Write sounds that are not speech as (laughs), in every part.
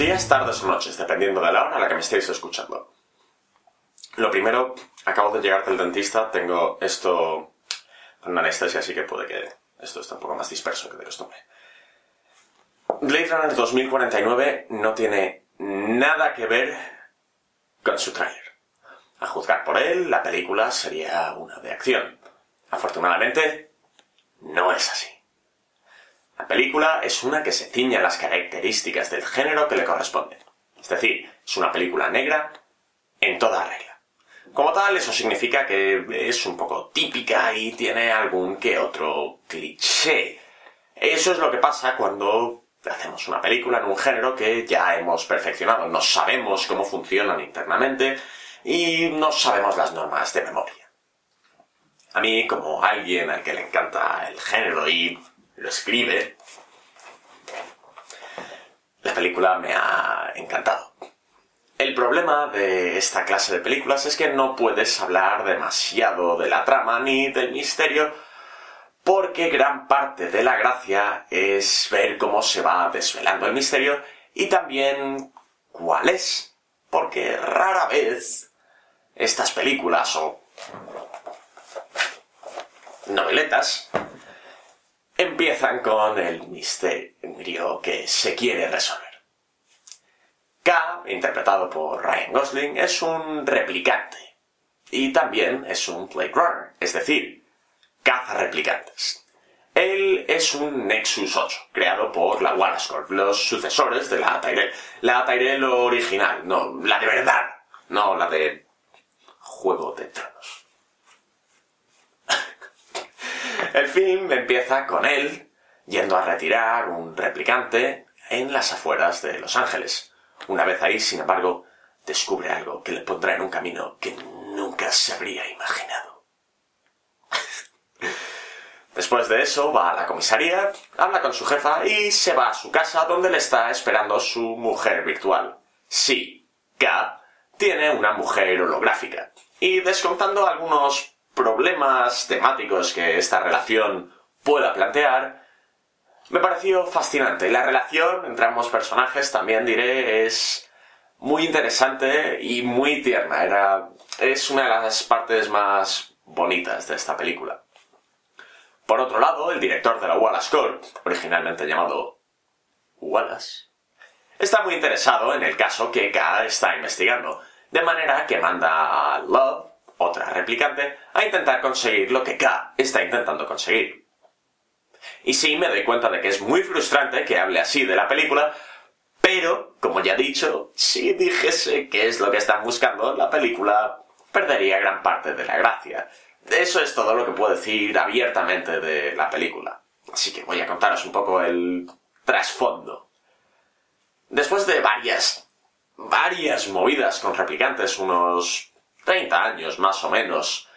días, tardes o noches, dependiendo de la hora a la que me estéis escuchando. Lo primero, acabo de llegar del dentista, tengo esto con anestesia, así que puede que esto esté un poco más disperso que de costumbre. Blade Runner 2049 no tiene nada que ver con su tráiler. A juzgar por él, la película sería una de acción. Afortunadamente, no es así. La película es una que se ciña a las características del género que le corresponden. Es decir, es una película negra en toda regla. Como tal, eso significa que es un poco típica y tiene algún que otro cliché. Eso es lo que pasa cuando hacemos una película en un género que ya hemos perfeccionado. No sabemos cómo funcionan internamente y no sabemos las normas de memoria. A mí, como alguien al que le encanta el género y lo escribe, la película me ha encantado. El problema de esta clase de películas es que no puedes hablar demasiado de la trama ni del misterio, porque gran parte de la gracia es ver cómo se va desvelando el misterio y también cuál es, porque rara vez estas películas o noveletas empiezan con el misterio que se quiere resolver. K, interpretado por Ryan Gosling, es un replicante y también es un Runner, es decir, caza replicantes. Él es un Nexus 8, creado por la Wallace Corp, los sucesores de la Tyrell. La Tyrell original, no, la de verdad, no la de Juego de Tronos. El film empieza con él yendo a retirar un replicante en las afueras de Los Ángeles. Una vez ahí, sin embargo, descubre algo que le pondrá en un camino que nunca se habría imaginado. (laughs) Después de eso, va a la comisaría, habla con su jefa y se va a su casa donde le está esperando su mujer virtual. Sí, K tiene una mujer holográfica. Y descontando algunos problemas temáticos que esta relación pueda plantear, me pareció fascinante. La relación entre ambos personajes, también diré, es muy interesante y muy tierna. Era, es una de las partes más bonitas de esta película. Por otro lado, el director de la Wallace Corp, originalmente llamado Wallace, está muy interesado en el caso que K está investigando, de manera que manda a Love otra replicante, a intentar conseguir lo que K está intentando conseguir. Y sí, me doy cuenta de que es muy frustrante que hable así de la película, pero, como ya he dicho, si dijese qué es lo que están buscando, la película perdería gran parte de la gracia. Eso es todo lo que puedo decir abiertamente de la película. Así que voy a contaros un poco el trasfondo. Después de varias, varias movidas con replicantes, unos 30 años más o menos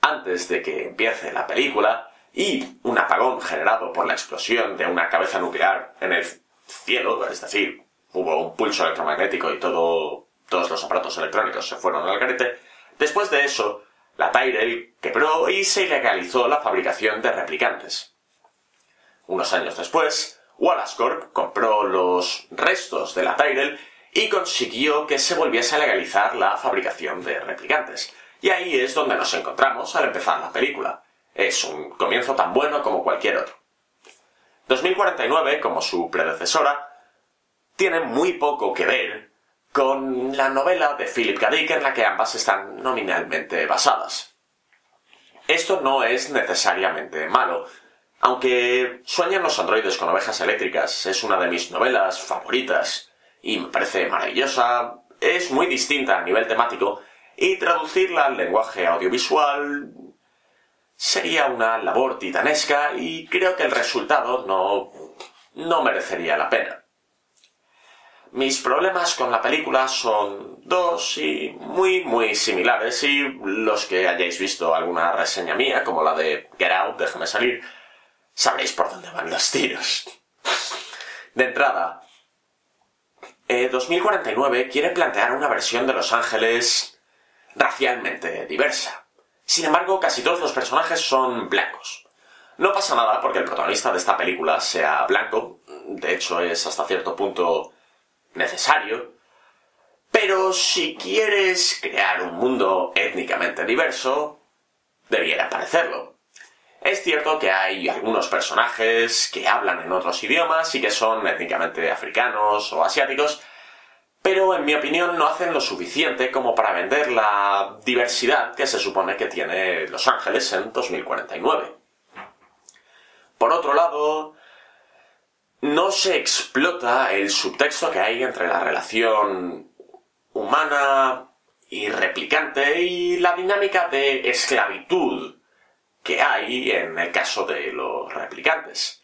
antes de que empiece la película, y un apagón generado por la explosión de una cabeza nuclear en el cielo, es decir, hubo un pulso electromagnético y todo, todos los aparatos electrónicos se fueron al garete, después de eso, la Tyrell quebró y se ilegalizó la fabricación de replicantes. Unos años después, Wallace Corp compró los restos de la Tyrell y consiguió que se volviese a legalizar la fabricación de replicantes. Y ahí es donde nos encontramos al empezar la película. Es un comienzo tan bueno como cualquier otro. 2049, como su predecesora, tiene muy poco que ver con la novela de Philip K. Dick en la que ambas están nominalmente basadas. Esto no es necesariamente malo, aunque Sueñan los androides con ovejas eléctricas es una de mis novelas favoritas y me parece maravillosa, es muy distinta a nivel temático y traducirla al lenguaje audiovisual sería una labor titanesca y creo que el resultado no, no merecería la pena. Mis problemas con la película son dos y muy muy similares y los que hayáis visto alguna reseña mía, como la de Get Out, déjame salir, sabréis por dónde van los tiros. De entrada, 2049 eh, quiere plantear una versión de Los Ángeles racialmente diversa. Sin embargo, casi todos los personajes son blancos. No pasa nada porque el protagonista de esta película sea blanco, de hecho es hasta cierto punto necesario, pero si quieres crear un mundo étnicamente diverso, debiera parecerlo. Es cierto que hay algunos personajes que hablan en otros idiomas y que son étnicamente africanos o asiáticos, pero en mi opinión no hacen lo suficiente como para vender la diversidad que se supone que tiene Los Ángeles en 2049. Por otro lado, no se explota el subtexto que hay entre la relación humana y replicante y la dinámica de esclavitud que hay en el caso de los replicantes.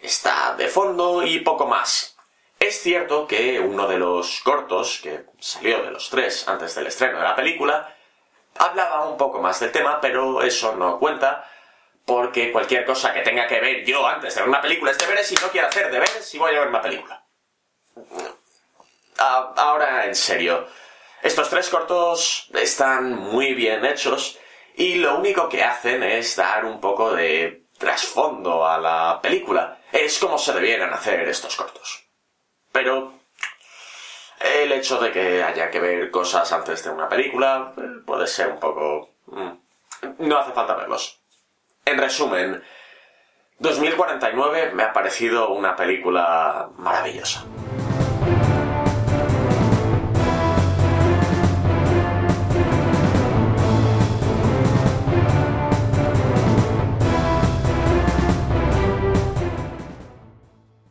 Está de fondo y poco más. Es cierto que uno de los cortos, que salió de los tres antes del estreno de la película, hablaba un poco más del tema, pero eso no cuenta, porque cualquier cosa que tenga que ver yo antes de ver una película es deberes y no quiero hacer deberes si voy a ver una película. Ah, ahora, en serio, estos tres cortos están muy bien hechos y lo único que hacen es dar un poco de trasfondo a la película. Es como se debieran hacer estos cortos. Pero el hecho de que haya que ver cosas antes de una película eh, puede ser un poco... Mm, no hace falta verlos. En resumen, 2049 me ha parecido una película maravillosa.